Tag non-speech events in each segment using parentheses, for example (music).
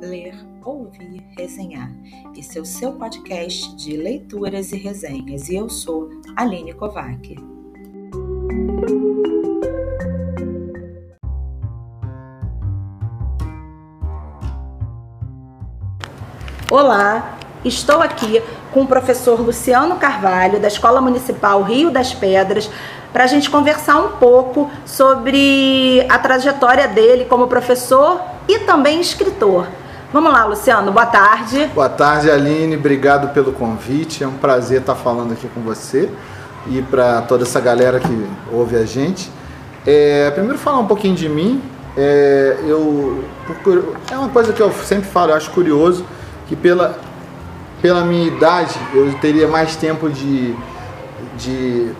ler, ouvir, resenhar. Esse é o seu podcast de leituras e resenhas e eu sou Aline Kovac. Olá, estou aqui com o professor Luciano Carvalho, da Escola Municipal Rio das Pedras, para a gente conversar um pouco sobre a trajetória dele como professor e também escritor. Vamos lá, Luciano, boa tarde. Boa tarde, Aline, obrigado pelo convite. É um prazer estar falando aqui com você e para toda essa galera que ouve a gente. É, primeiro, falar um pouquinho de mim. É, eu, é uma coisa que eu sempre falo, eu acho curioso que pela, pela minha idade eu teria mais tempo de, de,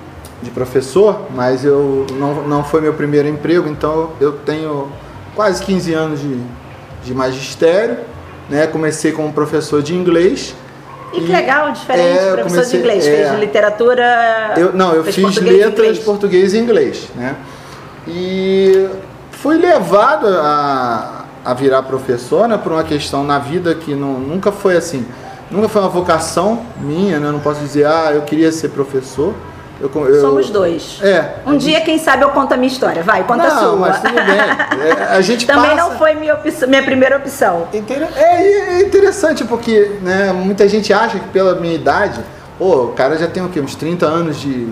de professor, mas eu não, não foi meu primeiro emprego, então eu tenho quase 15 anos de, de magistério. Né? Comecei como professor de inglês. E que legal, diferente, é, professor comecei, de inglês, é, fez literatura. Eu, não, eu fiz letras, português e inglês. Né? E fui levado a, a virar professor, né, por uma questão na vida que não, nunca foi assim, nunca foi uma vocação minha, né, não posso dizer, ah, eu queria ser professor. Eu, eu, Somos dois. É. Um dia, gente... quem sabe, eu conto a minha história. Vai, conta não, a sua. mas tudo bem. (laughs) É, a gente Também passa... não foi minha, opção, minha primeira opção. Inter... É, é interessante porque né, muita gente acha que pela minha idade, pô, o cara já tem o quê? Uns 30 anos de,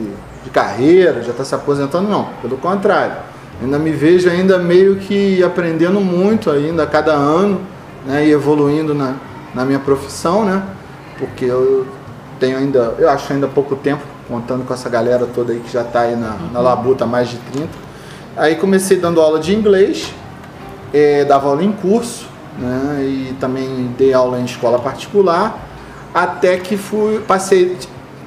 de carreira, já está se aposentando. Não, pelo contrário ainda me vejo ainda meio que aprendendo muito ainda a cada ano, né, e evoluindo na, na minha profissão, né, porque eu tenho ainda, eu acho ainda pouco tempo, contando com essa galera toda aí que já está aí na, na labuta mais de 30. Aí comecei dando aula de inglês, é, dava aula em curso, né, e também dei aula em escola particular, até que fui, passei,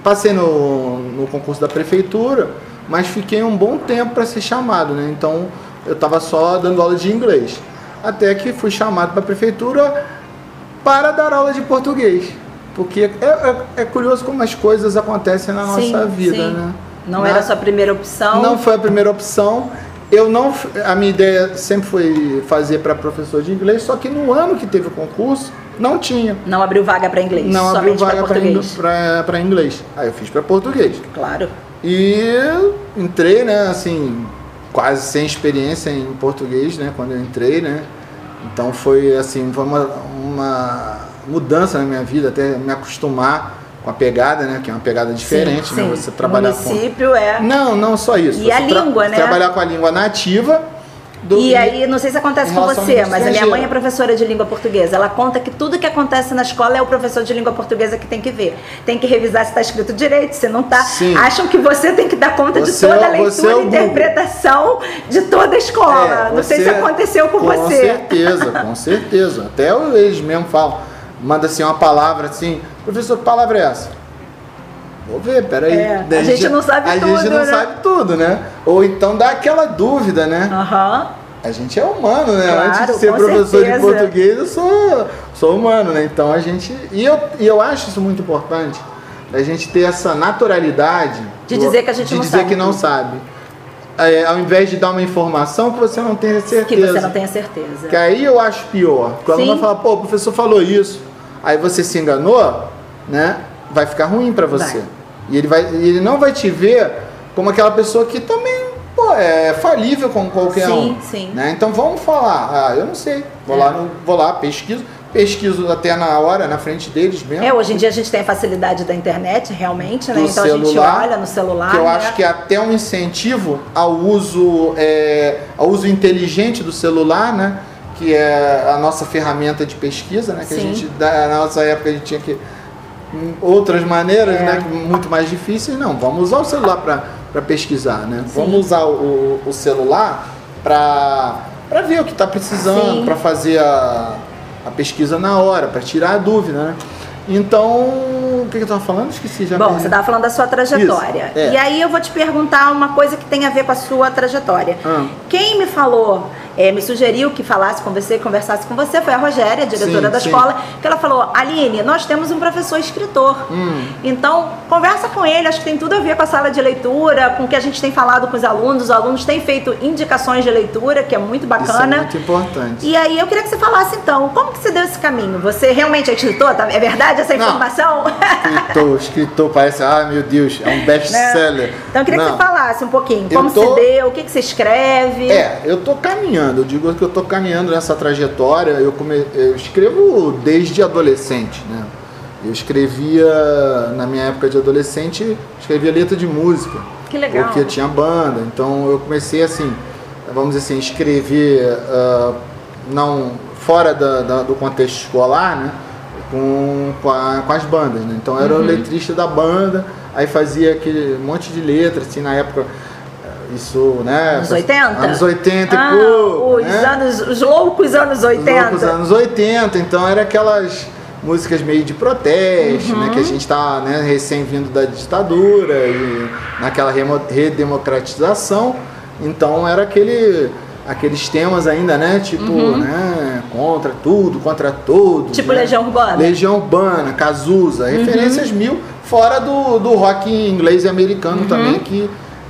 passei no, no concurso da prefeitura, mas fiquei um bom tempo para ser chamado, né? Então eu estava só dando aula de inglês. Até que fui chamado para a prefeitura para dar aula de português. Porque é, é, é curioso como as coisas acontecem na sim, nossa vida, sim. né? Não era a sua primeira opção? Não foi a primeira opção. Eu não, a minha ideia sempre foi fazer para professor de inglês, só que no ano que teve o concurso, não tinha. Não abriu vaga para inglês? Não abriu vaga para inglês. Aí eu fiz para português. Claro. E entrei, né, assim, quase sem experiência em português, né, quando eu entrei, né. Então foi assim, foi uma, uma mudança na minha vida, até me acostumar com a pegada, né? Que é uma pegada diferente, sim, né? Sim. Você trabalhar o município com... é. Não, não só isso. E a língua, né? Trabalhar com a língua nativa do, e aí, não sei se acontece com você, mas a minha mãe é professora de língua portuguesa. Ela conta que tudo que acontece na escola é o professor de língua portuguesa que tem que ver. Tem que revisar se está escrito direito, se não está. Acham que você tem que dar conta você, de toda a é leitura e é interpretação de toda a escola. É, não sei se aconteceu com, com você. Com certeza, com certeza. Até eles mesmo falam, manda assim uma palavra assim, professor, que palavra é essa? Vou ver, peraí. É, a, gente, não sabe a tudo. A gente não né? sabe tudo, né? Ou então dá aquela dúvida, né? Aham. Uhum. A gente é humano, né? Claro, Antes de ser professor certeza. de português, eu sou, sou humano, né? Então a gente. E eu, e eu acho isso muito importante. A gente ter essa naturalidade. De dizer que a gente de não dizer sabe. que não sabe. É, ao invés de dar uma informação que você não tenha certeza. Que você não tenha certeza. Que aí eu acho pior. Quando Sim. fala, pô, o professor falou isso, aí você se enganou, né? Vai ficar ruim para você. Vai. E ele, vai, ele não vai te ver como aquela pessoa que também pô, é falível como qualquer sim, um. Sim, sim. Né? Então vamos falar. Ah, eu não sei. Vou, é. lá, no, vou lá, pesquiso. Pesquiso até na hora, na frente deles mesmo. É, hoje em dia a gente tem a facilidade da internet, realmente, né? Então celular, a gente olha no celular. Que eu né? acho que é até um incentivo ao uso, é, ao uso inteligente do celular, né? Que é a nossa ferramenta de pesquisa, né? Que sim. a gente, na nossa época, a gente tinha que outras maneiras, é. né, muito mais difíceis, não. Vamos usar o celular para pesquisar, né? Sim. Vamos usar o, o celular para ver o que está precisando, para fazer a, a pesquisa na hora, para tirar a dúvida, né? Então, o que, eu estava falando? Esqueci já. Bom, você estava falando da sua trajetória. é. E aí eu vou te perguntar uma coisa que tem a ver com a sua trajetória. Ah. Quem me falou é, me sugeriu que falasse com você, conversasse com você, foi a Rogéria, a diretora sim, da sim. escola, que ela falou, Aline, nós temos um professor escritor. Hum. Então, conversa com ele, acho que tem tudo a ver com a sala de leitura, com o que a gente tem falado com os alunos, os alunos têm feito indicações de leitura, que é muito bacana. Isso é muito importante. E aí eu queria que você falasse então, como que você deu esse caminho? Você realmente é escritor? Tá? É verdade essa informação? Não, escritor, (laughs) escritor, parece, ah meu Deus, é um best-seller. Então eu queria Não. que você falasse um pouquinho, como tô... você deu, o que, que você escreve. É, eu tô caminhando, eu digo que eu tô caminhando nessa trajetória, eu, come... eu escrevo desde adolescente, né? Eu escrevia, na minha época de adolescente, escrevia letra de música. Que legal. Porque tinha banda, então eu comecei assim, vamos dizer assim, escrever uh, não fora da, da, do contexto escolar, né? Com, com, a, com as bandas, né? Então eu era uhum. o letrista da banda, aí fazia aquele monte de letras, assim, na época isso, né? Anos 80? Anos 80 ah, e pouco. Os, né? anos, os loucos anos 80. Os loucos anos 80, então era aquelas músicas meio de protesto, uhum. né, que a gente está né, recém vindo da ditadura e naquela redemocratização, então era aquele aqueles temas ainda, né, tipo, uhum. né, contra tudo, contra todos. Tipo né? Legião Urbana. Legião Urbana, Cazuza, uhum. referências mil, fora do, do rock inglês e americano uhum. também que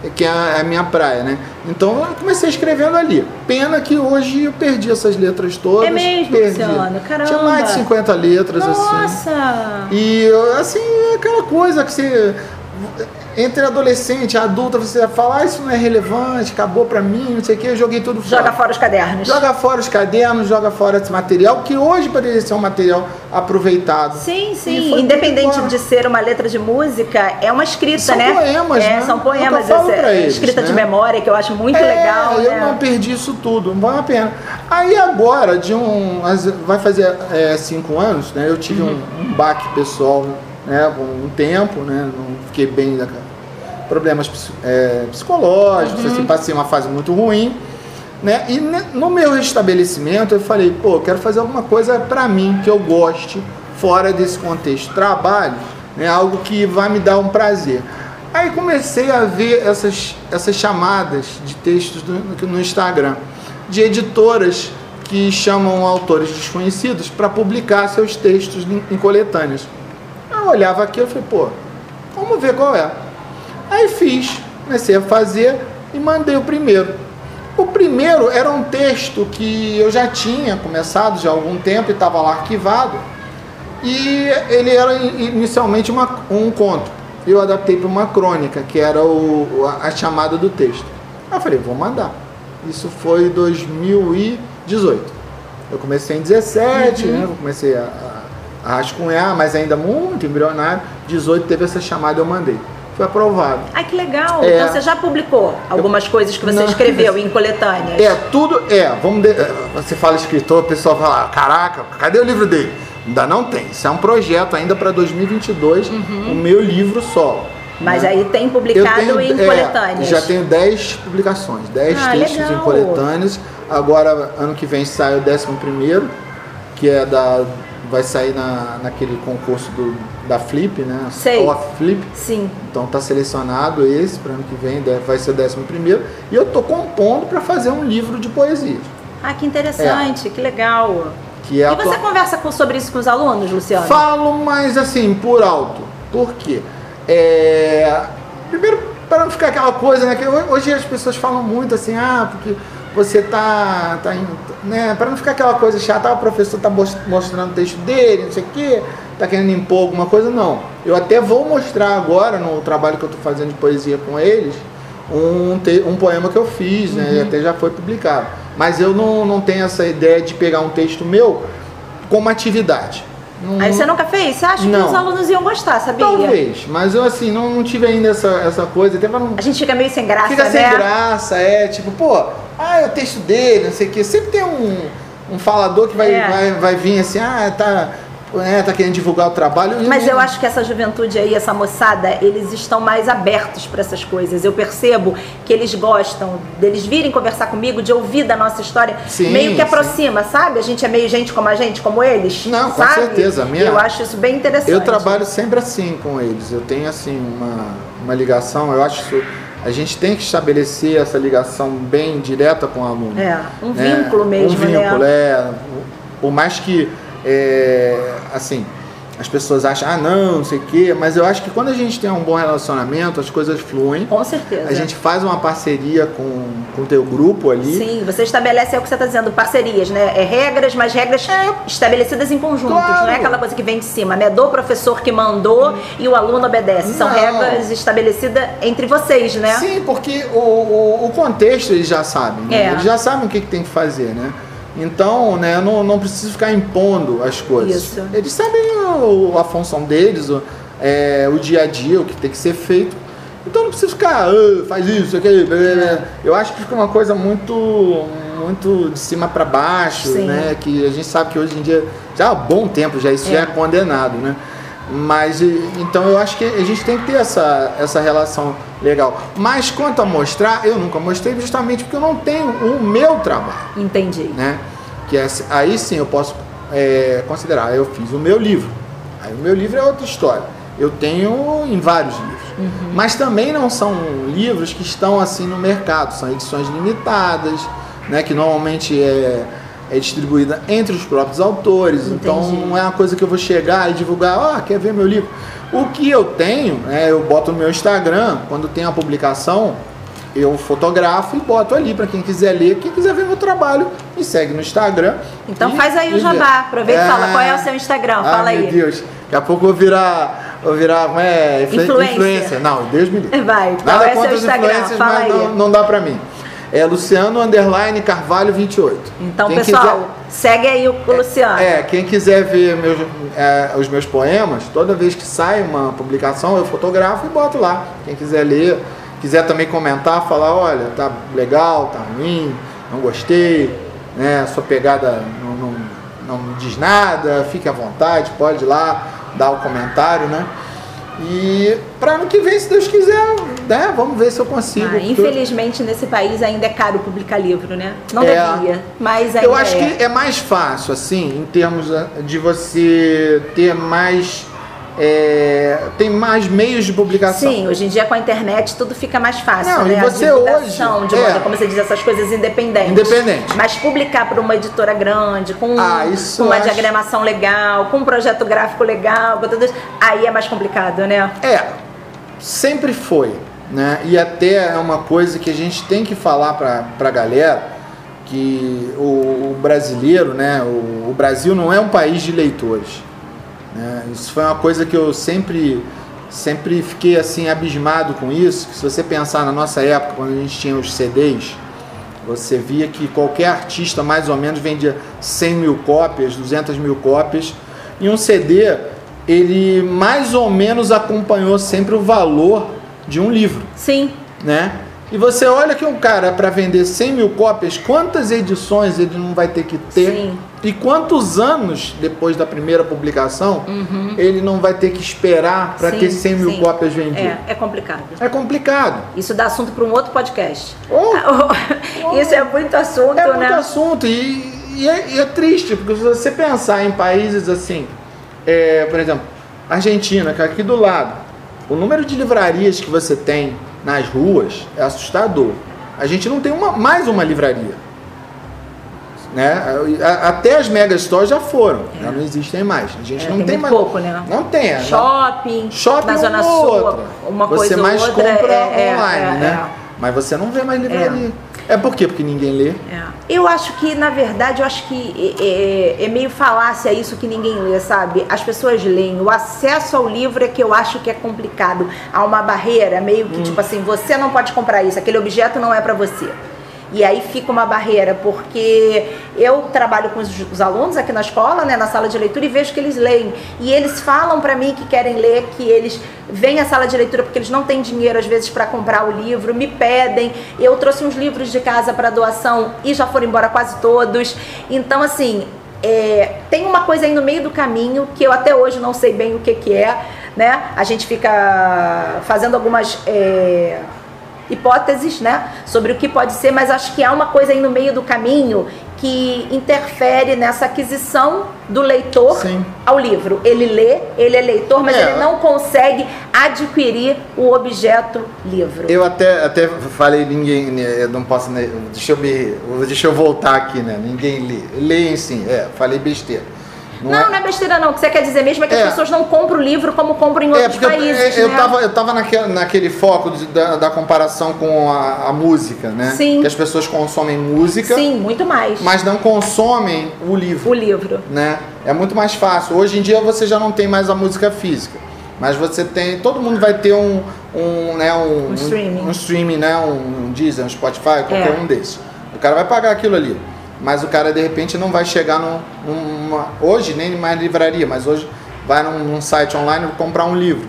que é a minha praia, né? Então eu comecei escrevendo ali. Pena que hoje eu perdi essas letras todas. É mesmo, perdi. Luciano? Caramba. Tinha mais de 50 letras Nossa. assim. Nossa! E assim, aquela coisa que você entre adolescente e adulta, você fala, ah, isso não é relevante, acabou pra mim, não sei o que, eu joguei tudo fora. Joga fora os cadernos. Joga fora os cadernos, joga fora esse material, que hoje poderia ser um material aproveitado. Sim, sim. Independente de ser uma letra de música, é uma escrita, são né? Poemas, é, né? São poemas, é, eles, escrita né? de memória, que eu acho muito é, legal. Eu né? não perdi isso tudo, não vale a pena. Aí agora, de um. Vai fazer é, cinco anos, né? Eu tive uhum. um, um baque pessoal, né? Um tempo, né? Não fiquei bem problemas é, psicológicos, uhum. assim, passei uma fase muito ruim. Né? E no meu restabelecimento eu falei, pô, eu quero fazer alguma coisa para mim que eu goste, fora desse contexto trabalho, né? algo que vai me dar um prazer. Aí comecei a ver essas, essas chamadas de textos do, no Instagram, de editoras que chamam autores desconhecidos para publicar seus textos em, em coletâneas. Eu olhava aqui e falei, pô, vamos ver qual é. Aí fiz, comecei a fazer e mandei o primeiro. O primeiro era um texto que eu já tinha começado já há algum tempo e estava lá arquivado. E ele era inicialmente uma, um conto. Eu adaptei para uma crônica, que era o, a, a chamada do texto. Aí eu falei, vou mandar. Isso foi 2018. Eu comecei em 17, uhum. né? Eu comecei a, a, a rascunhar, mas ainda muito embrionário. 18 teve essa chamada eu mandei foi aprovado. Ai, que legal! É, então você já publicou algumas eu, coisas que você não, escreveu (laughs) em coletâneas? É, tudo. É, vamos. De, é, você fala escritor, o pessoal fala: caraca, cadê o livro dele? Ainda não tem. Isso é um projeto ainda para 2022, uhum. o meu livro solo. Mas né? aí tem publicado tenho, em é, coletâneas? Já tenho 10 publicações, 10 ah, textos legal. em coletâneas. Agora, ano que vem, sai o 11, que é da vai sair na, naquele concurso do, da Flip, né? Sei. Off Flip. Sim. Então tá selecionado esse para ano que vem, vai ser o décimo primeiro. E eu tô compondo para fazer um livro de poesia. Ah, que interessante, é. que legal. Que é e você conversa com, sobre isso com os alunos, Luciano? Falo, mas assim, por alto. Por quê? É... Primeiro, para não ficar aquela coisa, né? Que hoje as pessoas falam muito assim, ah, porque você tá, tá né, para não ficar aquela coisa chata, ah, o professor tá mostrando o texto dele, não sei o quê, tá querendo impor alguma coisa, não. Eu até vou mostrar agora, no trabalho que eu tô fazendo de poesia com eles, um, te, um poema que eu fiz, né, uhum. e até já foi publicado. Mas eu não, não tenho essa ideia de pegar um texto meu como atividade. Não, Aí você nunca fez? Você acha não. que os alunos iam gostar, sabia? Talvez, mas eu assim, não, não tive ainda essa, essa coisa. Até não... A gente fica meio sem graça, fica né? sem graça, é, tipo, pô, ah, é o texto dele, não sei o quê. Sempre tem um, um falador que vai, é. vai, vai vir assim, ah, tá é, tá querendo divulgar o trabalho. Mas eu acho que essa juventude aí, essa moçada, eles estão mais abertos para essas coisas. Eu percebo que eles gostam deles virem conversar comigo, de ouvir da nossa história, sim, meio que aproxima, sim. sabe? A gente é meio gente como a gente, como eles. Não, sabe? com certeza. Minha... Eu acho isso bem interessante. Eu trabalho sempre assim com eles. Eu tenho assim uma, uma ligação, eu acho isso a gente tem que estabelecer essa ligação bem direta com o aluno. É, um né? vínculo mesmo, Um vínculo, né? é. Por mais que, é, assim, as pessoas acham, ah, não, não sei o quê, mas eu acho que quando a gente tem um bom relacionamento, as coisas fluem. Com certeza. A gente faz uma parceria com, o teu grupo ali. Sim, você estabelece, é o que você está dizendo, parcerias, né? É regras, mas regras é. estabelecidas em conjuntos, claro. não é aquela coisa que vem de cima, né? Do professor que mandou hum. e o aluno obedece. São não. regras estabelecidas entre vocês, né? Sim, porque o, o, o contexto eles já sabem, né? é. Eles já sabem o que, que tem que fazer, né? Então, né, não, não preciso ficar impondo as coisas. Isso. Eles sabem a, a função deles, o, é, o dia a dia, o que tem que ser feito. Então não precisa ficar, ah, faz isso, aquilo. É. Eu acho que fica uma coisa muito, muito de cima para baixo, Sim. né? Que a gente sabe que hoje em dia, já há bom tempo já isso é. já é condenado, né? Mas então eu acho que a gente tem que ter essa, essa relação legal. Mas quanto a mostrar, eu nunca mostrei justamente porque eu não tenho o meu trabalho. Entendi. Né? Que é, aí sim eu posso é, considerar, eu fiz o meu livro. Aí o meu livro é outra história. Eu tenho em vários livros. Uhum. Mas também não são livros que estão assim no mercado, são edições limitadas, né? Que normalmente é é distribuída entre os próprios autores. Entendi. Então não é uma coisa que eu vou chegar e divulgar, ó, oh, quer ver meu livro? O que eu tenho, é, eu boto no meu Instagram, quando tem a publicação, eu fotografo e boto ali para quem quiser ler, quem quiser ver meu trabalho, me segue no Instagram. Então faz aí o jabá, aproveita e fala qual é o seu Instagram, ah, fala aí. Meu Deus, daqui a pouco eu vou virar, vou virar, é, influência. influência. Não, Deus me livre. Vai, qual Nada é seu Instagram, fala aí. Não, não dá para mim. É Luciano Underline Carvalho 28. Então, quem pessoal, quiser, segue aí o, o Luciano. É, é, quem quiser ver meus, é, os meus poemas, toda vez que sai uma publicação, eu fotografo e boto lá. Quem quiser ler, quiser também comentar, falar, olha, tá legal, tá ruim, não gostei, né? Sua pegada não, não, não diz nada, fique à vontade, pode ir lá dar o comentário, né? E para ano que vem, se Deus quiser, né? Vamos ver se eu consigo. Ah, infelizmente, nesse país ainda é caro publicar livro, né? Não é, devia, mas ainda Eu acho é. que é mais fácil, assim, em termos de você ter mais é, tem mais meios de publicação. Sim, hoje em dia com a internet tudo fica mais fácil, Não, né? E você a hoje, de moda, é, como você diz, essas coisas independentes. Independente. Mas publicar para uma editora grande, com, ah, com uma acho... diagramação legal, com um projeto gráfico legal, com tudo isso, aí é mais complicado, né? É, sempre foi, né? E até é uma coisa que a gente tem que falar para a galera que o, o brasileiro, né? O, o Brasil não é um país de leitores. Né? Isso foi uma coisa que eu sempre, sempre fiquei assim abismado com isso. Que se você pensar na nossa época, quando a gente tinha os CDs, você via que qualquer artista mais ou menos vendia 100 mil cópias, 200 mil cópias, e um CD ele mais ou menos acompanhou sempre o valor de um livro. Sim. Né? E você olha que um cara, para vender 100 mil cópias, quantas edições ele não vai ter que ter? Sim. E quantos anos depois da primeira publicação uhum. ele não vai ter que esperar para ter 100 mil sim. cópias vendidas? É, é complicado. É complicado. Isso dá assunto para um outro podcast. Oh, (laughs) oh, Isso é muito assunto, é né? É muito assunto e, e, é, e, é, triste, porque se você pensar em países assim, é, por exemplo, Argentina, que é aqui do lado, o número de livrarias que você tem nas ruas é assustador. A gente não tem uma, mais uma livraria. Né? Até as mega stores já foram, é. já não existem mais. A gente é, não tem, tem mais. pouco, né? Não tem. É, shopping, shopping na Zona Sul, outra. uma coisa Você mais outra compra é, é online, né? Mas você não vê mais livraria. É por quê? Porque ninguém lê. É. Eu acho que, na verdade, eu acho que é, é, é, meio falácia isso que ninguém lê, sabe? As pessoas leem. O acesso ao livro é que eu acho que é complicado. Há uma barreira, meio que hum. tipo assim, você não pode comprar isso, aquele objeto não é para você. E aí fica uma barreira, porque eu trabalho com os, os, alunos aqui na escola, né, na sala de leitura, e vejo que eles leem. E eles falam para mim que querem ler, que eles vêm à sala de leitura porque eles não têm dinheiro, às vezes, para comprar o livro, me pedem. Eu trouxe uns livros de casa para doação e já foram embora quase todos. Então, assim, é, tem uma coisa aí no meio do caminho que eu até hoje não sei bem o que, que é, né? A gente fica fazendo algumas. É, hipóteses, né, sobre o que pode ser, mas acho que há uma coisa aí no meio do caminho que interfere nessa aquisição do leitor Sim. ao livro. Ele lê, ele é leitor, mas é. ele não consegue adquirir o objeto livro. Eu até, até falei, ninguém, eu não posso, né, deixa eu, me, deixa eu voltar aqui, né? Ninguém lê. Leem sim, é, falei besteira. Não, não é... não é besteira não. O que você quer dizer mesmo é que é. as pessoas não compram o livro como compram em é, outros países. Eu, né? eu, tava, eu tava naquele, naquele foco de, da, da, comparação com a, a, música, né? Sim. Que as pessoas consomem música. Sim, muito mais. Mas não consomem o livro. O livro. Né? É muito mais fácil. Hoje em dia você já não tem mais a música física. Mas você tem. Todo mundo vai ter um. Um, né, um, um streaming. Um, um streaming, né? Um, um Deezer, um Spotify, qualquer é. um desses. O cara vai pagar aquilo ali mas o cara de repente não vai chegar num, numa. Hoje, nem mais livraria, mas hoje vai num, num site online comprar um livro.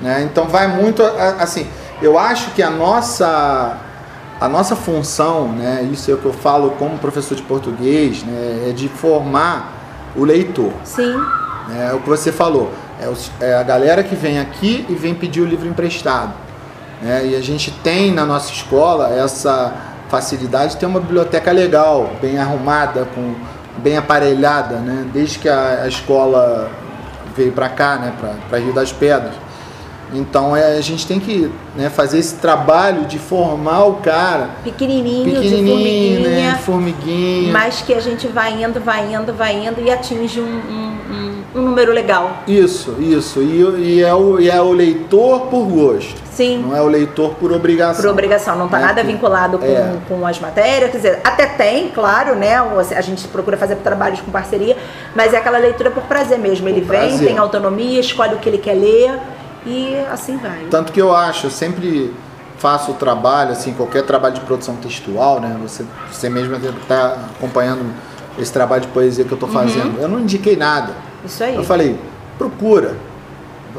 Né? Então vai muito assim. Eu acho que a nossa a nossa função, né, isso é o que eu falo como professor de português, né, é de formar o leitor. Sim. É o que você falou. É, é a galera que vem aqui e vem pedir o livro emprestado. Né? E a gente tem na nossa escola essa facilidade de ter uma biblioteca legal, bem arrumada, com, bem aparelhada, né? Desde que a, a escola veio para cá, né? Para Rio das Pedras. Então é, a gente tem que né, fazer esse trabalho de formar o cara pequenininho, pequenininho de formiguinha, né, formiguinha, mas que a gente vai indo, vai indo, vai indo e atinge um, um, um, número legal. Isso, isso. E, e, é o, e é o leitor por gosto. Sim. Não é o leitor por obrigação. Por obrigação, não está né? nada vinculado com, é. com as matérias. Quer dizer, até tem, claro, né? A gente procura fazer trabalhos com parceria, mas é aquela leitura por prazer mesmo. Ele por vem, prazer. tem autonomia, escolhe o que ele quer ler e assim vai. Tanto que eu acho, eu sempre faço o trabalho, assim, qualquer trabalho de produção textual, né? Você, você mesmo está acompanhando esse trabalho de poesia que eu estou fazendo. Uhum. Eu não indiquei nada. Isso aí. Eu falei, procura.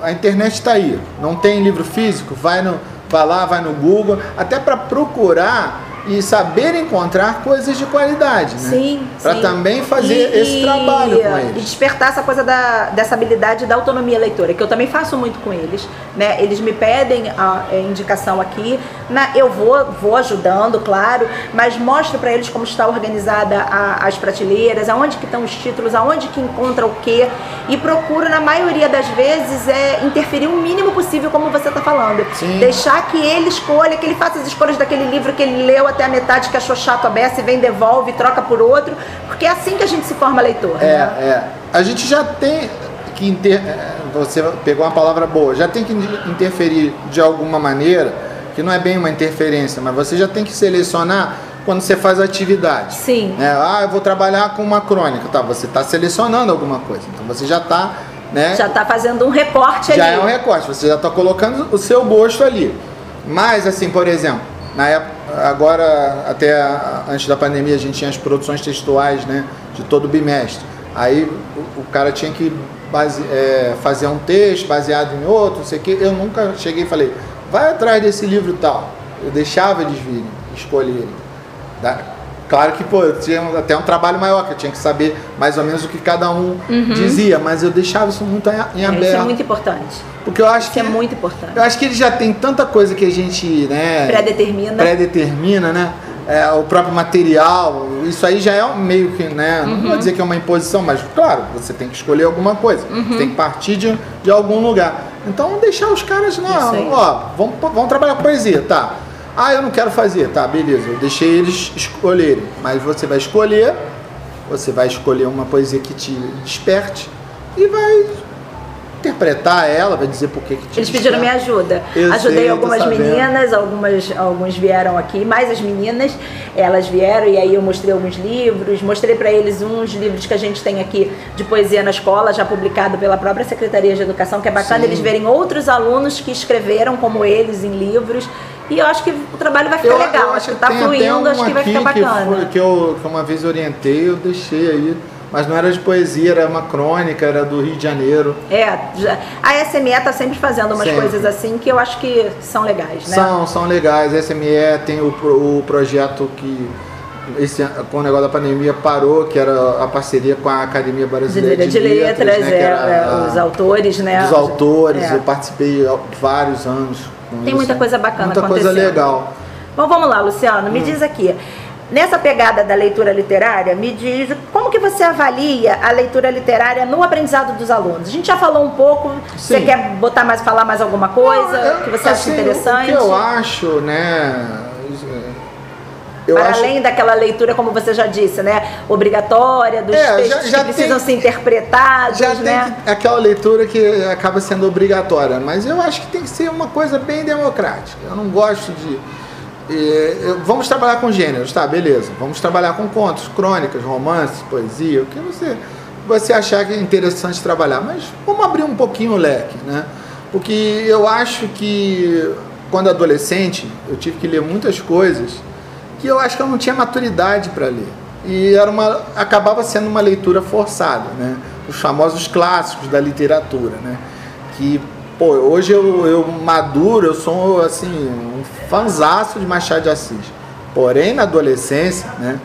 A internet está aí. Não tem livro físico? Vai, no, vai lá, vai no Google, até para procurar e saber encontrar coisas de qualidade, né? Sim, Para também fazer e, esse trabalho com eles. E despertar essa coisa da, dessa habilidade da autonomia leitora, que eu também faço muito com eles, né? Eles me pedem a, a indicação aqui, na, eu vou, vou ajudando, claro, mas mostro para eles como está organizada a, as prateleiras, aonde que estão os títulos, aonde que encontra o quê, e procuro, na maioria das vezes, é interferir o mínimo possível, como você está falando. Sim. Deixar que ele escolha, que ele faça as escolhas daquele livro que ele leu até a metade que achou chato a beça e vem, devolve, troca por outro, porque é assim que a gente se forma leitor. É, né? é. A gente já tem que inter... É, você pegou uma palavra boa, já tem que interferir de alguma maneira, que não é bem uma interferência, mas você já tem que selecionar quando você faz a atividade. Sim. É, ah, eu vou trabalhar com uma crônica, tá? Você está selecionando alguma coisa, então você já está né? Já está fazendo um recorte já ali. Já é um recorte, você já está colocando o seu gosto ali. Mas, assim, por exemplo, na época, agora, até antes da pandemia, a gente tinha as produções textuais, né? De todo bimestre. Aí o, o cara tinha que base, é, fazer um texto baseado em outro, não sei o quê. Eu nunca cheguei e falei, vai atrás desse livro tal. Eu deixava eles virem, escolherem. Claro que, pô, eu tinha até um trabalho maior, que eu tinha que saber mais ou menos o que cada um uhum. dizia, mas eu deixava isso muito em aberto. Isso é muito importante. Porque eu acho isso que. é muito importante. Eu acho que ele já tem tanta coisa que a gente, né. Pré-determina. Pré-determina, né? É, o próprio material, isso aí já é meio que, né? Não vou uhum. dizer que é uma imposição, mas claro, você tem que escolher alguma coisa. Uhum. Você tem que partir de, de algum lugar. Então deixar os caras, não, ó, vamos, vamos trabalhar poesia, tá? Ah, eu não quero fazer. Tá, beleza. Eu deixei eles escolherem. Mas você vai escolher, você vai escolher uma poesia que te desperte e vai interpretar ela, vai dizer por que, que Eles pediram minha ajuda. Eu Ajudei sei, algumas meninas, algumas, alguns vieram aqui, mais as meninas, elas vieram e aí eu mostrei alguns livros, mostrei para eles uns livros que a gente tem aqui de poesia na escola, já publicado pela própria Secretaria de Educação, que é bacana Sim. eles verem outros alunos que escreveram como eles em livros. E eu acho que o trabalho vai ficar eu, legal, eu acho que tá fluindo, acho que vai ficar bacana. Que, foi, que, eu, que uma vez orientei, eu deixei aí mas não era de poesia, era uma crônica, era do Rio de Janeiro. É, a SME está sempre fazendo umas sempre. coisas assim que eu acho que são legais, né? São, são legais. A SME tem o, o projeto que esse, com o negócio da pandemia parou, que era a parceria com a Academia Brasileira de, de Letras, Letras né, é, a, os autores, né? Dos autores, é. eu participei vários anos Tem isso. muita coisa bacana Muita coisa legal. Bom, vamos lá, Luciano, me hum. diz aqui. Nessa pegada da leitura literária, me diz como que você avalia a leitura literária no aprendizado dos alunos? A gente já falou um pouco, Sim. você quer botar mais, falar mais alguma coisa Não, eu, que você assim, acha interessante? O que eu acho, né? Eu Para acho... além daquela leitura, como você já disse, né? Obrigatória, dos é, textos já, já que precisam tem, ser interpretados. Já né? tem aquela leitura que acaba sendo obrigatória, mas eu acho que tem que ser uma coisa bem democrática. Eu não gosto de e, vamos trabalhar com gêneros, tá? Beleza. Vamos trabalhar com contos, crônicas, romances, poesia, o que você, você achar que é interessante trabalhar. Mas vamos abrir um pouquinho o leque, né? Porque eu acho que quando adolescente eu tive que ler muitas coisas que eu acho que eu não tinha maturidade para ler. E era uma, acabava sendo uma leitura forçada, né? Os famosos clássicos da literatura, né? Que Pô, hoje eu, eu maduro, eu sou assim, um fanzaço de Machado de Assis. Porém, na adolescência, né?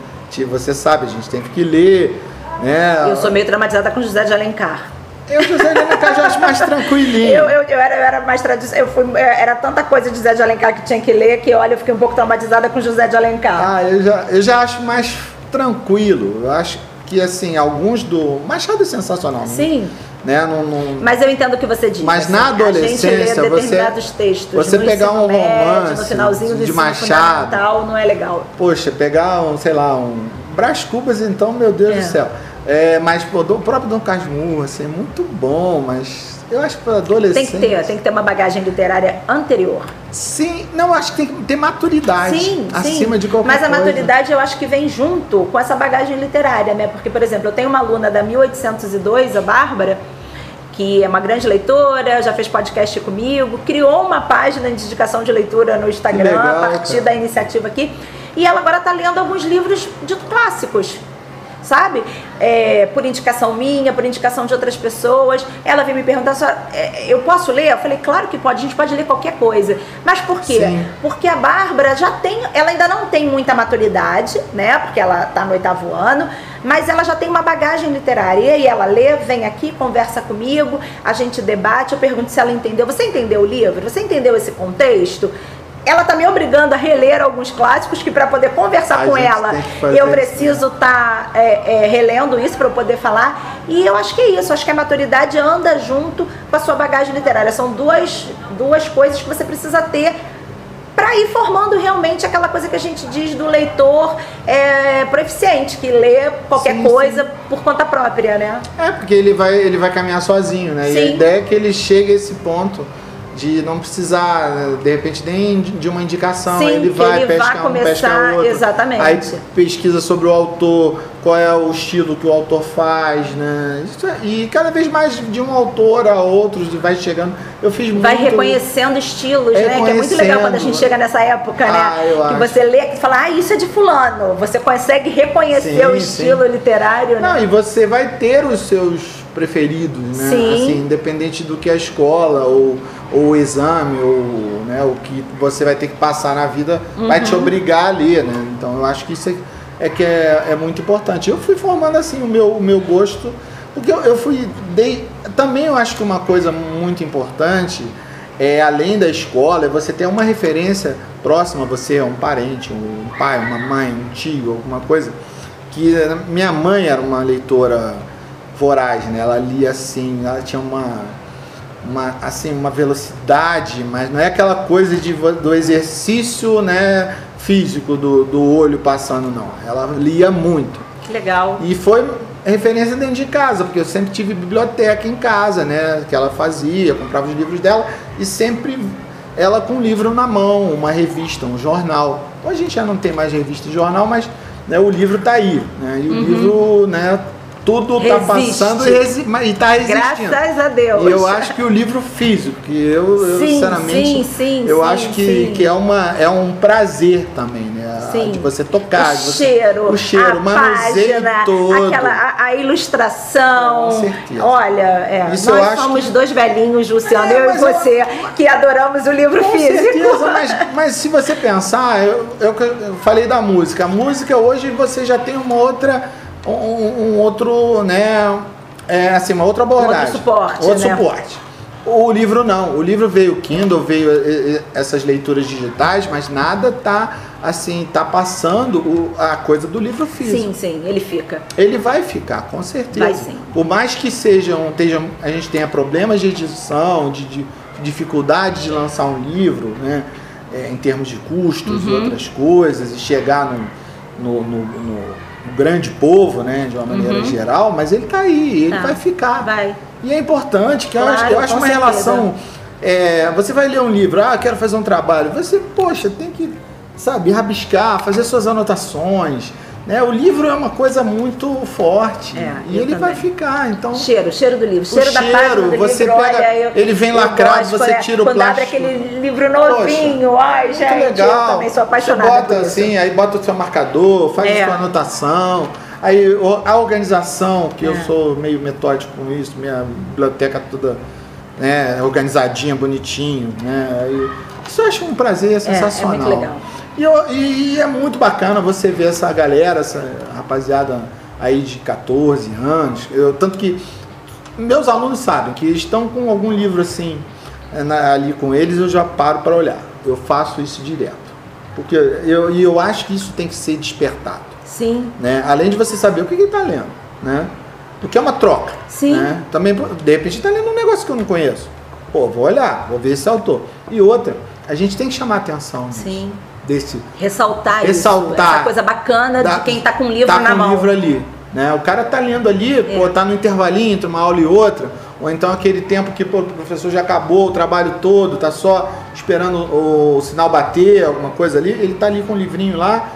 Você sabe, a gente tem que ler, né? Eu sou meio traumatizada com José de Alencar. Eu, José de Alencar, já acho mais tranquilinho. (laughs) Eu, eu, eu, era, eu era mais tradicional. Eu fui, era tanta coisa de José de Alencar que tinha que ler que, olha, eu fiquei um pouco traumatizada com José de Alencar. Ah, eu já, eu já acho mais tranquilo. Eu acho que, assim, alguns do. Machado é sensacional. Sim. Né? Né? Não, não... Mas eu entendo o que você diz. Mas assim, na adolescência, você, textos, você pegar um romance no finalzinho do de Machado, não é legal. Poxa, pegar um, sei lá, um Brás Cubas, então, meu Deus é. do céu. É, mas pô, o próprio Dom Casmurro, assim, é muito bom, mas eu acho que para adolescente. Tem que ter, tem que ter uma bagagem literária anterior. Sim, não, acho que tem que ter maturidade sim, acima sim. de qualquer coisa. Mas a maturidade eu acho que vem junto com essa bagagem literária, né? Porque, por exemplo, eu tenho uma aluna da 1802, a Bárbara, que é uma grande leitora, já fez podcast comigo, criou uma página de indicação de leitura no Instagram legal, a partir cara. da iniciativa aqui. E ela agora está lendo alguns livros de clássicos sabe? É, por indicação minha, por indicação de outras pessoas. Ela veio me perguntar, é, eu posso ler? Eu falei, claro que pode, a gente pode ler qualquer coisa. Mas por quê? Sim. Porque a Bárbara já tem, ela ainda não tem muita maturidade, né? Porque ela está no oitavo ano, mas ela já tem uma bagagem literária. E ela lê, vem aqui, conversa comigo, a gente debate, eu pergunto se ela entendeu. Você entendeu o livro? Você entendeu esse contexto? Ela está me obrigando a reler alguns clássicos que para poder conversar a com ela eu preciso estar tá, é, é, relendo isso para eu poder falar e eu acho que é isso acho que a maturidade anda junto com a sua bagagem literária são duas duas coisas que você precisa ter para ir formando realmente aquela coisa que a gente diz do leitor é, proficiente, que lê qualquer sim, coisa sim. por conta própria, né? É, porque ele vai, ele vai caminhar sozinho, né? Sim. E a ideia é que ele chegue a esse ponto de não precisar, de repente, nem de uma indicação. Sim, ele vai, ele pesca vai começar, um, pesca outro. Exatamente. Aí pesquisa sobre o autor, qual é o estilo que o autor faz, né? É, e cada vez mais de um autor a outros vai chegando. Eu fiz Vai reconhecendo estilos, né? Que é muito legal quando a gente chega nessa época, né? ah, né? que acho. você lê e fala, ah, isso é de fulano. Você consegue reconhecer sim, o estilo sim. literário, Não, né? e você vai ter os seus preferidos, né? Sim. Assim, independente do que a escola ou ou o exame, ou né, o que você vai ter que passar na vida, uhum. vai te uhum. obrigar a ler, né? Então eu acho que isso é, é que é, é, muito importante. Eu fui formando assim o meu, o meu gosto, porque eu, eu fui. Dei, também eu acho que uma coisa muito importante é além da escola, é você ter uma referência próxima a você, um parente, um pai, uma mãe, um tio, alguma coisa. Que minha mãe era uma leitora voraz, né? Ela lia assim, ela tinha uma uma, assim, uma velocidade, mas não é aquela coisa de, do exercício né, físico do, do olho passando, não. Ela lia muito. Que legal. E foi referência dentro de casa, porque eu sempre tive biblioteca em casa, né? Que ela fazia, comprava os livros dela e sempre ela com um livro na mão, uma revista, um jornal. Hoje a gente já não tem mais revista e jornal, mas né, o livro está aí. Né? E o uhum. livro né, tudo está passando e, está resistindo. Graças a Deus. E eu acho que o livro físico, que eu, eu sim, sinceramente, sim, sim, eu acho que, que é, uma, é um prazer também, né? Sim. De você tocar. O você, cheiro, o cheiro, a manuseio página, todo. Aquela, a, a, ilustração. Com certeza. Olha, é, Isso nós somos que... dois velhinhos, Luciano, é, eu e você, eu... que adoramos o livro Com físico. Certeza, (laughs) mas, mas se você pensar, eu, eu, eu falei da música. A música hoje você já tem uma outra um, um outro, né? É, assim, uma outra abordagem. Outro suporte. Outro né? suporte. O livro não. O livro veio Kindle, veio essas leituras digitais, mas nada tá assim, tá passando o, a coisa do livro físico. Sim, sim, ele fica. Ele vai ficar, com certeza. Vai sim. Por mais que sejam, estejam, a gente tenha problemas de edição, de, de dificuldade de lançar um livro, né? É, em termos de custos uhum. e outras coisas, e chegar no, no, no, no, grande povo, né? De uma maneira uhum. geral, mas ele está aí, ele tá. vai ficar. Vai. E é importante, que claro, eu acho, eu acho uma certeza. relação. É, você vai ler um livro, ah, quero fazer um trabalho. Você, poxa, tem que, sabe, rabiscar, fazer suas anotações. Né? O livro é uma coisa muito forte é, e ele também. vai ficar. Então cheiro, cheiro do livro, cheiro, cheiro da página do você livro. Pega, olha, eu, ele vem lacrado, você é, tira o quando plástico. Quando abre aquele livro novinho, Poxa, ai gente, legal. eu também sou apaixonada você bota assim, aí bota o seu marcador, faz é. a sua anotação. Aí a organização, que é. eu sou meio metódico com isso, minha biblioteca toda né, organizadinha, bonitinho, né? Aí, isso eu acho um prazer sensacional. É, é muito legal. E, eu, e, é muito bacana você ver essa galera, essa rapaziada aí de 14 anos. Eu, tanto que meus alunos sabem que estão com algum livro assim é, na, ali com eles, eu já paro para olhar. Eu faço isso direto. Porque eu, e eu acho que isso tem que ser despertado. Sim. Né? Além de você saber o que ele está lendo, né? Porque é uma troca. Sim. Né? Também, de repente, está lendo um negócio que eu não conheço. Pô, vou olhar, vou ver esse autor. E outra, a gente tem que chamar atenção. Nisso, Sim. Desse, ressaltar, ressaltar isso, essa coisa bacana da, de quem está com o livro tá na com mão. o livro ali. Né? O cara tá lendo ali, é. pô, tá no intervalinho entre uma aula e outra, ou então aquele tempo que pô, o professor já acabou o trabalho todo, tá só esperando o, o sinal bater, alguma coisa ali, ele tá ali com o livrinho lá,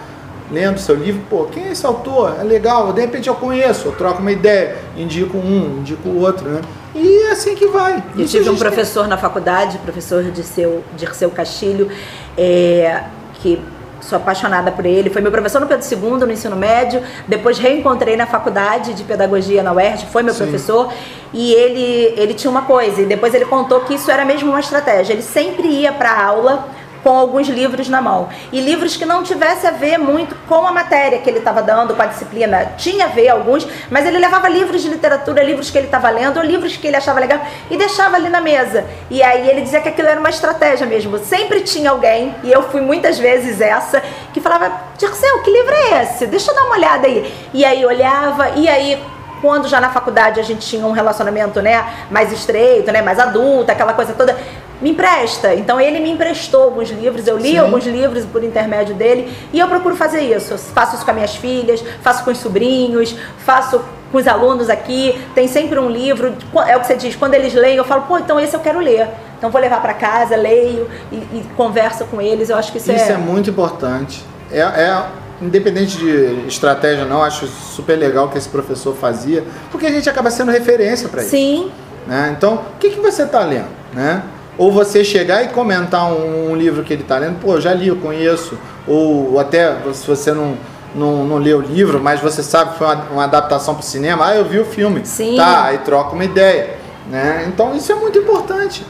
lendo seu livro, pô, quem é esse autor? É legal, de repente eu conheço, eu troco uma ideia, indico um, indico o outro, né? E é assim que vai. Eu tive um professor tem. na faculdade, professor Dirceu, Dirceu Castilho, é, que sou apaixonada por ele. Foi meu professor no Pedro II, no ensino médio. Depois reencontrei na faculdade de pedagogia na UERJ, foi meu Sim. professor. E ele, ele tinha uma coisa, e depois ele contou que isso era mesmo uma estratégia. Ele sempre ia para a aula com alguns livros na mão. E livros que não tivesse a ver muito com a matéria que ele estava dando, com a disciplina. Tinha a ver alguns, mas ele levava livros de literatura, livros que ele estava lendo, livros que ele achava legal, e deixava ali na mesa. E aí ele dizia que aquilo era uma estratégia mesmo. Sempre tinha alguém, e eu fui muitas vezes essa, que falava, Dirceu, que livro é esse? Deixa eu dar uma olhada aí. E aí olhava, e aí quando já na faculdade a gente tinha um relacionamento, né, mais estreito, né, mais adulto, aquela coisa toda, me empresta. Então ele me emprestou alguns livros, eu li Sim. alguns livros por intermédio dele e eu procuro fazer isso. Eu faço isso com as minhas filhas, faço com os sobrinhos, faço com os alunos aqui. Tem sempre um livro, é o que você diz, quando eles leem, eu falo, pô, então esse eu quero ler. Então vou levar para casa, leio e, e converso com eles. Eu acho que isso, isso é. Isso é muito importante. É, é independente de estratégia não, acho super legal que esse professor fazia, porque a gente acaba sendo referência para isso. Sim. Né? Então, o que, que você está lendo? Né? Ou você chegar e comentar um, um livro que ele está lendo, pô, já li, eu conheço. Ou até se você não, não, não leu o livro, mas você sabe que foi uma, uma adaptação para o cinema, ah, eu vi o filme. Sim. Tá, aí troca uma ideia. Né? Então isso é muito importante.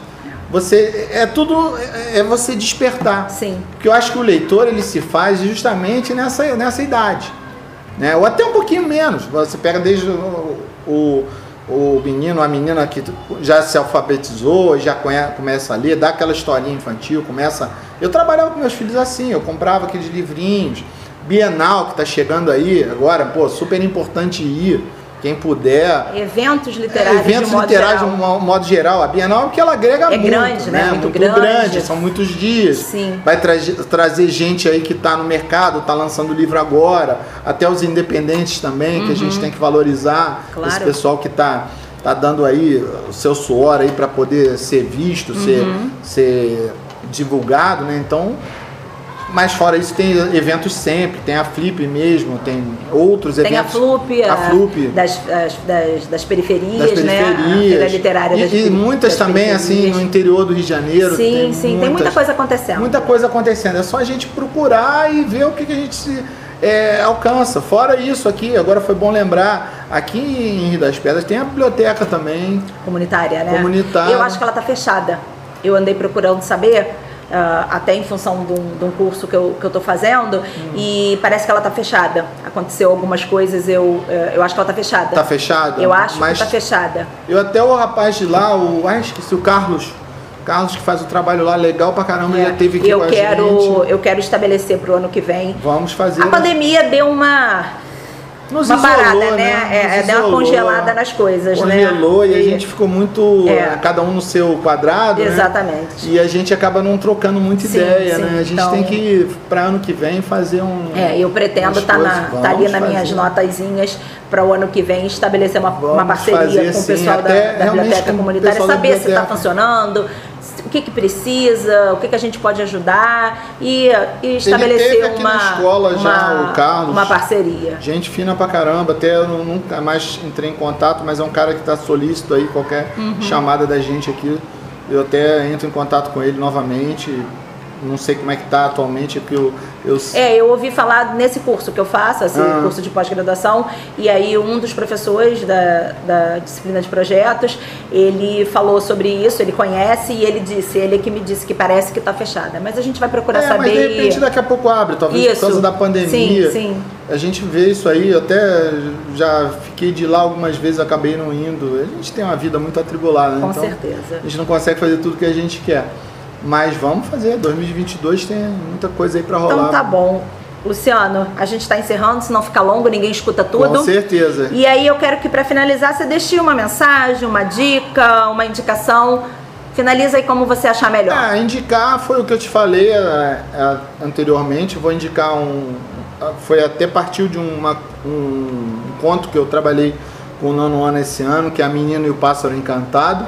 Você é tudo é você despertar. Sim. Porque eu acho que o leitor ele se faz justamente nessa, nessa idade. Né? Ou até um pouquinho menos. Você pega desde o, o o menino, a menina que já se alfabetizou, já começa a ler, dá aquela historinha infantil, começa. Eu trabalhava com meus filhos assim, eu comprava aqueles livrinhos. Bienal que está chegando aí agora, pô, super importante ir quem puder. Eventos literários. É, eventos de literários de um modo geral. A Bienal é porque ela agrega é muito. grande, né? né? Muito, muito grande. grande. São muitos dias. Sim. Vai tra trazer gente aí que está no mercado, está lançando livro agora. Até os independentes também, uhum. que a gente uhum. tem que valorizar. Claro. Esse pessoal que está tá dando aí o seu suor aí para poder ser visto, uhum. ser, ser divulgado, né? Então mas fora isso tem eventos sempre, tem a Flip mesmo, tem outros tem eventos. Tem a Flup, a, a Flup. Das, das, das, periferias, das periferias, né? A literária das E, e muitas também, assim, no interior do Rio de Janeiro. Sim, tem sim, muitas, tem muita coisa acontecendo. Muita coisa acontecendo. É só a gente procurar e ver o que, que a gente se, é, alcança. Fora isso aqui, agora foi bom lembrar, aqui em Rio das Pedras tem a biblioteca também. Comunitária, né? Comunitária. Eu acho que ela está fechada. Eu andei procurando saber Uh, até em função de um, de um, curso que eu, que eu tô fazendo, hum. e parece que ela tá fechada. Aconteceu algumas coisas, eu, uh, eu acho que ela tá fechada. Tá fechada? Eu acho Mas que tá fechada. Eu até o rapaz de lá, o. Ai, esqueci, o Carlos. Carlos que faz o trabalho lá legal pra caramba, é. já teve aqui eu com quero, gente. Eu quero estabelecer pro ano que vem. Vamos fazer. A pandemia deu uma nos uma isolou, parada, né? né? É, deu uma congelada nas coisas, Congelou né? e, e a gente ficou muito, é. cada um no seu quadrado, né? Exatamente. Né? E a gente acaba não trocando muita sim, ideia, sim. né? A gente então, tem que, para ano que vem, fazer um... É, eu pretendo estar tá tá ali nas minhas notazinhas para o ano que vem estabelecer uma, uma parceria fazer, com o pessoal da, da biblioteca comunitária, saber se está funcionando, que, que precisa, o que, que a gente pode ajudar e, e estabelecer uma, escola já, uma, o Carlos, uma parceria. Gente fina pra caramba, até eu nunca mais entrei em contato, mas é um cara que está solícito aí, qualquer uhum. chamada da gente aqui, eu até entro em contato com ele novamente, não sei como é que está atualmente, porque eu, eu... É, eu ouvi falar nesse curso que eu faço, esse ah. curso de pós-graduação, e aí um dos professores da, da disciplina de projetos, ele falou sobre isso, ele conhece e ele disse, ele é que me disse que parece que está fechada, mas a gente vai procurar é, saber... mas de repente daqui a pouco abre, talvez isso. por causa da pandemia. Sim, sim. A gente vê isso aí, eu até já fiquei de lá algumas vezes, acabei não indo. A gente tem uma vida muito atribulada, né? Com então certeza. A gente não consegue fazer tudo que a gente quer. Mas vamos fazer, 2022 tem muita coisa aí para rolar. Então tá bom. Luciano, a gente está encerrando, senão fica longo, ninguém escuta tudo. Com certeza. E aí eu quero que para finalizar você deixe uma mensagem, uma dica, uma indicação. Finaliza aí como você achar melhor. Ah, indicar foi o que eu te falei é, é, anteriormente. Vou indicar um. Foi até partiu de uma, um conto que eu trabalhei com o nono ano esse ano, que é A Menina e o Pássaro Encantado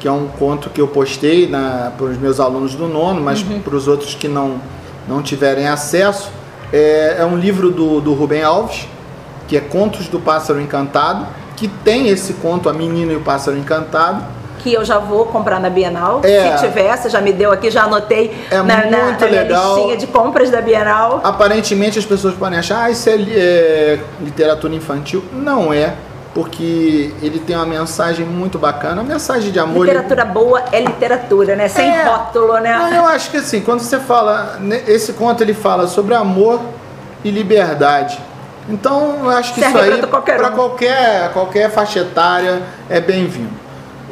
que é um conto que eu postei para os meus alunos do nono, mas uhum. para os outros que não, não tiverem acesso. É, é um livro do, do Rubem Alves, que é Contos do Pássaro Encantado, que tem esse conto, A Menina e o Pássaro Encantado. Que eu já vou comprar na Bienal. É, Se tiver, você já me deu aqui, já anotei é na, muito na, na legal. listinha de compras da Bienal. Aparentemente as pessoas podem achar, ah, isso é, é literatura infantil. Não é porque ele tem uma mensagem muito bacana, uma mensagem de amor. Literatura boa é literatura, né? Sem é, rótulo, né? Não, eu acho que assim, quando você fala, né, esse conto ele fala sobre amor e liberdade. Então, eu acho que Serve isso aí para qualquer, qualquer faixa etária é bem-vindo.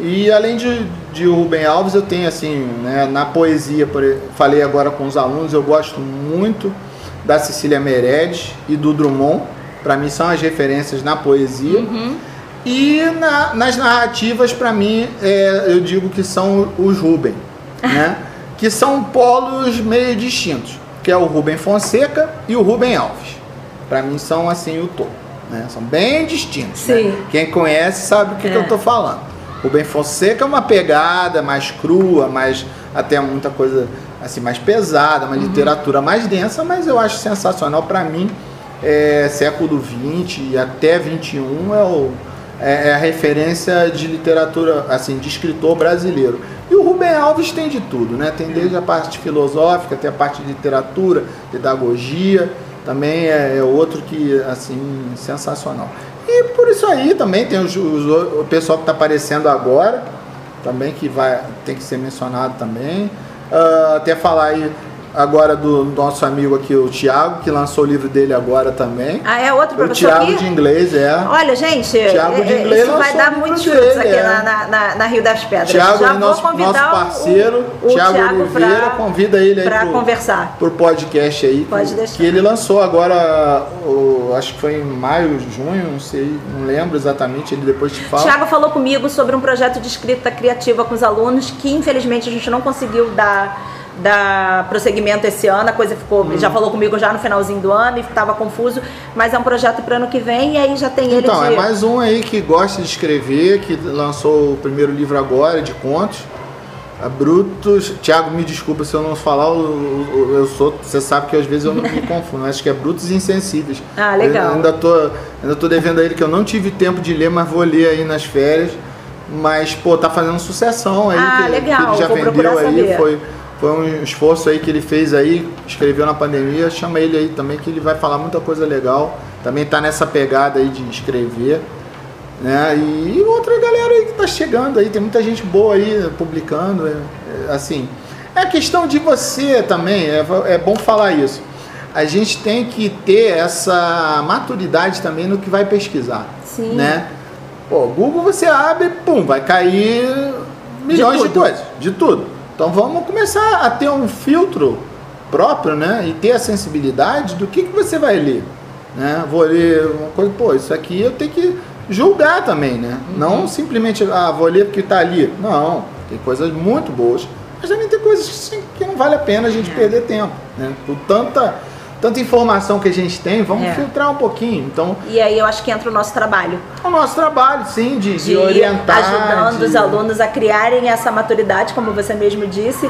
E além de, de Rubem Alves, eu tenho assim, né, na poesia, falei agora com os alunos, eu gosto muito da Cecília Meirelles e do Drummond para mim são as referências na poesia. Uhum. E na, nas narrativas, para mim, é, eu digo que são os Rubem, (laughs) né? que são polos meio distintos, que é o Rubem Fonseca e o Rubem Alves. Para mim são assim o topo, né? São bem distintos. Né? Quem conhece sabe o que, é. que eu estou falando. Rubem Fonseca é uma pegada mais crua, mais até muita coisa assim mais pesada, uma uhum. literatura mais densa, mas eu acho sensacional para mim é, século XX e até XXI é, o, é, é, a referência de literatura, assim, de escritor brasileiro. E o Rubem Alves tem de tudo, né? Tem desde a parte filosófica, até a parte de literatura, pedagogia, também é, é outro que, assim, sensacional. E por isso aí também tem os, os, o pessoal que está aparecendo agora, também que vai tem que ser mencionado também. Uh, até falar aí agora do nosso amigo aqui, o Thiago, que lançou o livro dele agora também. Ah, é outro professor O Thiago aqui? de inglês, é. Olha, gente, Thiago de é, inglês isso vai dar muitos frutos aqui é. na, na, na, Rio das Pedras. Thiago Já é nosso, nosso parceiro, o, o Thiago, Thiago Oliveira, pra, convida ele aí para conversar. Pro podcast aí. Pode que, deixar. Que ele lançou agora, o, acho que foi em maio, junho, não sei, não lembro exatamente, ele depois te fala. Thiago falou comigo sobre um projeto de escrita criativa com os alunos que infelizmente a gente não conseguiu dar dar prosseguimento esse ano, a coisa ficou, hum. já falou comigo já no finalzinho do ano e estava confuso, mas é um projeto para ano que vem e aí já tem ele Então, de... é mais um aí que gosta de escrever, que lançou o primeiro livro agora de contos. A Brutus, Tiago, me desculpa se eu não falar, eu, eu, sou, você sabe que às vezes eu não me (laughs) confundo, acho que é Brutos Insensíveis. Ah, legal. Eu ainda tô, ainda tô devendo a ele que eu não tive tempo de ler, mas vou ler aí nas férias. Mas, pô, tá fazendo sucessão aí. Ah, que, legal. Que ele já vou vendeu aí, saber. foi foi um esforço aí que ele fez aí, escreveu na pandemia, chama ele aí também que ele vai falar muita coisa legal. Também tá nessa pegada aí de escrever. Né? E outra galera aí que tá chegando aí, tem muita gente boa aí publicando. É, é, assim, É questão de você também, é, é bom falar isso. A gente tem que ter essa maturidade também no que vai pesquisar. Sim. Né? Pô, Google você abre, pum, vai cair milhões de, de coisas, de tudo. Então vamos começar a ter um filtro próprio, né? E ter a sensibilidade do que, que você vai ler. Né? Vou ler uma coisa, pô, isso aqui eu tenho que julgar também, né? Uhum. Não simplesmente, ah, vou ler porque está ali. Não, tem coisas muito boas, mas também tem coisas que, não vale a pena a gente é. perder tempo, né? Por tanta tanta informação que a gente tem, vamos é. filtrar um pouquinho. Então, e aí eu acho que entra o nosso trabalho. O nosso trabalho, sim, de, de, de orientar. Ajudando de... os alunos a criarem essa maturidade, como você mesmo disse,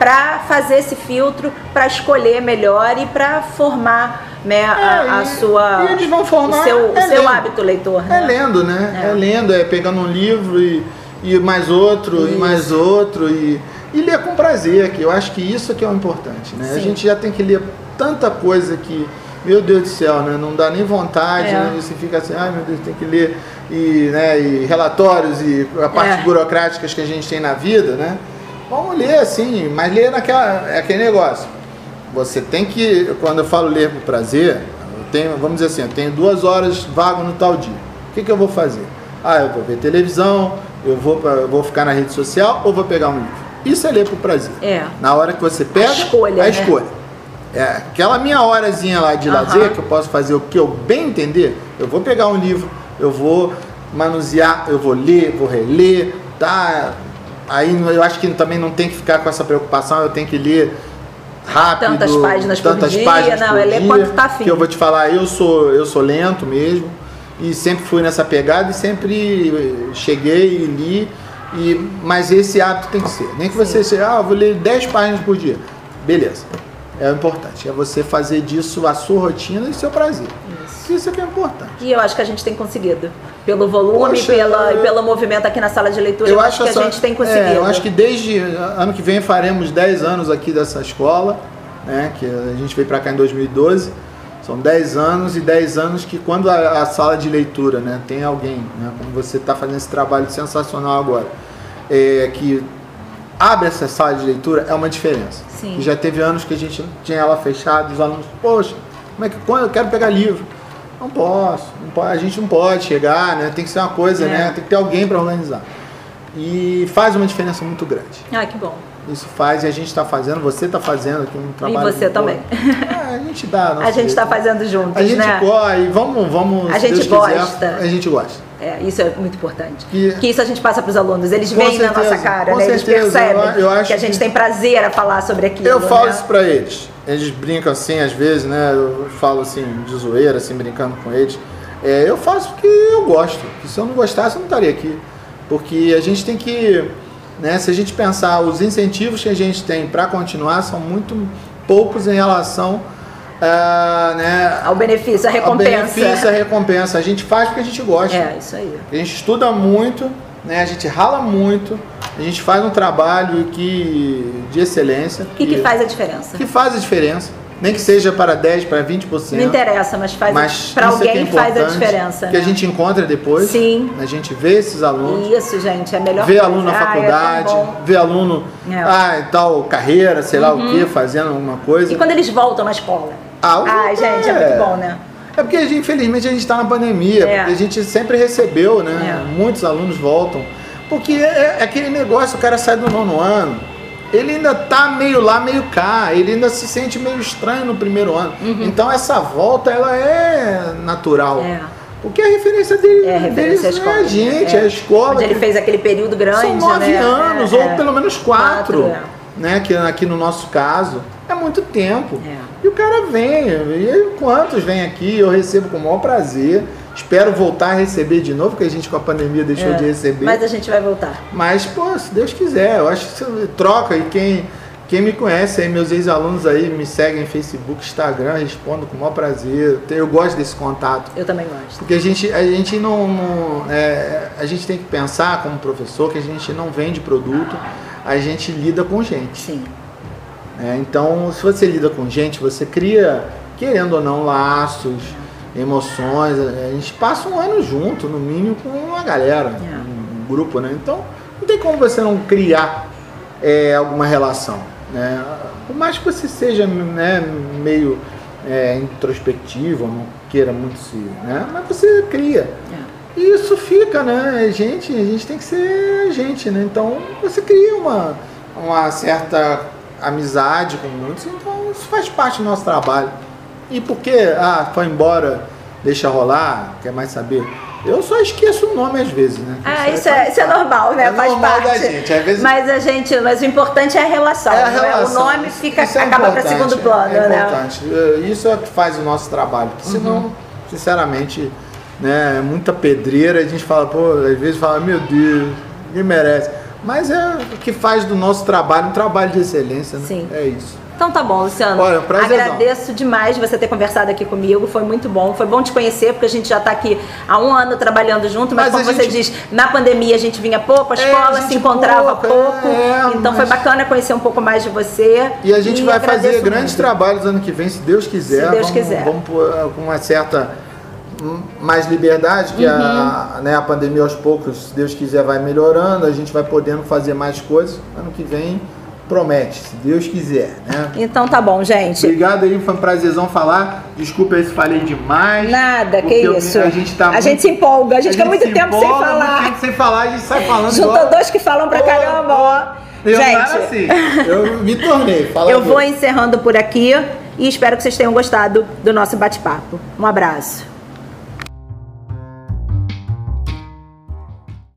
para fazer esse filtro, para escolher melhor e para formar né, é, a, a e, sua e eles vão formar o seu, é o seu hábito leitor. Né? É lendo, né? É. é. lendo, é pegando um livro e, e mais outro, isso. e mais outro, e, e ler com prazer, que eu acho que isso que é o importante. Né? A gente já tem que ler tanta coisa que, meu Deus do céu, né? não dá nem vontade, é. né? você fica assim, ai meu Deus, tem que ler e, né, e relatórios e a parte é. burocráticas que a gente tem na vida, né? Vamos ler assim, mas ler naquela, é aquele negócio. Você tem que, quando eu falo ler por prazer, eu tenho, vamos dizer assim, eu tenho duas horas vago no tal dia. O que, que eu vou fazer? Ah, eu vou ver televisão, eu vou, eu vou ficar na rede social ou vou pegar um livro. Isso é ler por prazer. É. Na hora que você pega, a escolha. A né? escolha. É, aquela minha horazinha lá de lazer, que eu posso fazer o que eu bem entender, eu vou pegar um livro, eu vou manusear, eu vou ler, vou reler, tá? Aí eu acho que também não tem que ficar com essa preocupação, eu tenho que ler rápido, tantas páginas tantas por dia, páginas não, por é quanto tá afim. Que eu vou te falar, eu sou eu sou lento mesmo e sempre fui nessa pegada e sempre cheguei e li e mas esse hábito tem que ser. Nem que você seja, ah, vou ler 10 páginas por dia. Beleza é o importante. É você fazer disso a sua rotina e seu prazer. Isso. Isso é que é importante. E eu acho que a gente tem conseguido. Pelo volume Poxa, pela, e pelo movimento aqui na sala de leitura, eu, eu acho que a gente tem conseguido. É, eu acho que desde ano que vem faremos 10 anos aqui dessa escola, né, que a gente veio para cá em 2012. São 10 anos e 10 anos que quando a, a sala de leitura né, tem alguém, né, como você está fazendo esse trabalho sensacional agora, é, que abre essa sala de leitura, é uma diferença. Sim. já teve anos que a gente tinha ela fechada, os alunos, poxa, como é que quando eu quero pegar livro? Não posso, não pode, a gente não pode chegar, né? Tem que ser uma coisa, é. né? Tem que ter alguém para organizar. E faz uma diferença muito grande. Ah, que bom. Isso faz e a gente está fazendo, você está fazendo aqui um trabalho. E você também. É, a gente dá. A (laughs) gente está fazendo juntos, A gente né? gosta e vamos, vamos. A gente gosta. Quiser, a gente gosta. É, isso é muito importante. Que, que isso a gente passa para os alunos. Eles veem na nossa cara, né? Eles percebem eu, eu que a gente que... tem prazer a falar sobre aquilo. Eu falo né? isso para eles. Eles brincam assim, às vezes, né? Eu falo assim, de zoeira, assim, brincando com eles. É, eu faço porque eu gosto. se eu não gostasse, eu não estaria aqui. Porque a gente tem que né? Se a gente pensar, os incentivos que a gente tem para continuar são muito poucos em relação uh, né, ao benefício, a recompensa. Ao benefício, a recompensa. A gente faz porque a gente gosta. É, isso aí. A gente estuda muito, né, a gente rala muito, a gente faz um trabalho que, de excelência. E que, que faz a diferença. Que faz a diferença. Nem que seja para 10, para 20%. Não interessa, mas faz mas para é alguém é faz a diferença. Que né? a gente encontra depois. Sim. A gente vê esses alunos. Isso, gente, é melhor. Vê aluno na ah, é faculdade, é vê aluno é. ah, tal carreira, sei lá uhum. o que, fazendo alguma coisa. E quando eles voltam na escola? Ah, ah gente, é muito bom, né? É porque infelizmente a gente está na pandemia, é. porque a gente sempre recebeu, né? Muitos alunos voltam. Porque é aquele negócio, o cara sai do nono ano ele ainda tá meio lá, meio cá, ele ainda se sente meio estranho no primeiro ano. Uhum. Então essa volta ela é natural. É. Porque a referência dele é, a referência deles é a gente, é, é a escola. Onde ele fez aquele período grande. São nove né? anos, é, ou pelo menos quatro. quatro é. né? Que aqui no nosso caso. É muito tempo. É. E o cara vem. E quantos vêm aqui? Eu recebo com o maior prazer. Espero voltar a receber de novo, porque a gente com a pandemia deixou é, de receber. Mas a gente vai voltar. Mas, pô, se Deus quiser, eu acho que troca e quem, quem me conhece aí, meus ex-alunos aí, me seguem em Facebook, Instagram, respondo com o maior prazer. Eu gosto desse contato. Eu também gosto. Porque a gente, a gente não. não é, a gente tem que pensar como professor que a gente não vende produto, a gente lida com gente. Sim. É, então, se você lida com gente, você cria, querendo ou não, laços emoções. A gente passa um ano junto, no mínimo, com uma galera, é. um, grupo, né? Então, não tem como você não criar é, alguma relação. Né? Por mais que você seja né, meio é, introspectivo, não queira muito se. Né? Mas você cria. É. E isso fica, né? Gente, a gente tem que ser gente, né? Então você cria uma, uma certa amizade com muitos, então isso faz parte do nosso trabalho. E porque, ah, foi embora, deixa rolar, quer mais saber? Eu só esqueço o nome às vezes, né? Ah, isso, é, isso é normal, né? É Faz normal parte. da gente. Às vezes... Mas a gente, mas o importante é a relação. É a relação. O nome fica, isso é acaba para segundo plano, é né? importante. Isso é o que faz o nosso trabalho. Porque senão, uhum. sinceramente, né, é muita pedreira, a gente fala, pô, às vezes fala, meu Deus, ninguém merece. Mas é o que faz do nosso trabalho um trabalho de excelência, né? Sim. É isso. Então tá bom, Luciano. Olha, prazer Agradeço demais você ter conversado aqui comigo. Foi muito bom. Foi bom te conhecer, porque a gente já está aqui há um ano trabalhando junto, mas, mas como você diz, na pandemia a gente vinha pouco, a escola é, a se encontrava pouco. pouco é, então mas... foi bacana conhecer um pouco mais de você. E a gente e vai fazer grandes muito. trabalhos ano que vem, se Deus quiser. Se Deus vamos, quiser. Vamos com uma certa mais liberdade, que uhum. a, né, a pandemia aos poucos, se Deus quiser, vai melhorando, a gente vai podendo fazer mais coisas. Ano que vem promete, se Deus quiser, né? Então tá bom, gente. Obrigado aí, foi um prazerzão falar. Desculpa aí se falei demais. Nada, que isso. a gente tá A muito, gente se empolga, a gente, fica muito tempo empolga, sem falar. Muito tempo sem falar, a gente sai falando Juntou igual... dois que falam pra caramba, ó. Eu gente, assim, eu me tornei. Fala eu vou encerrando por aqui e espero que vocês tenham gostado do nosso bate-papo. Um abraço.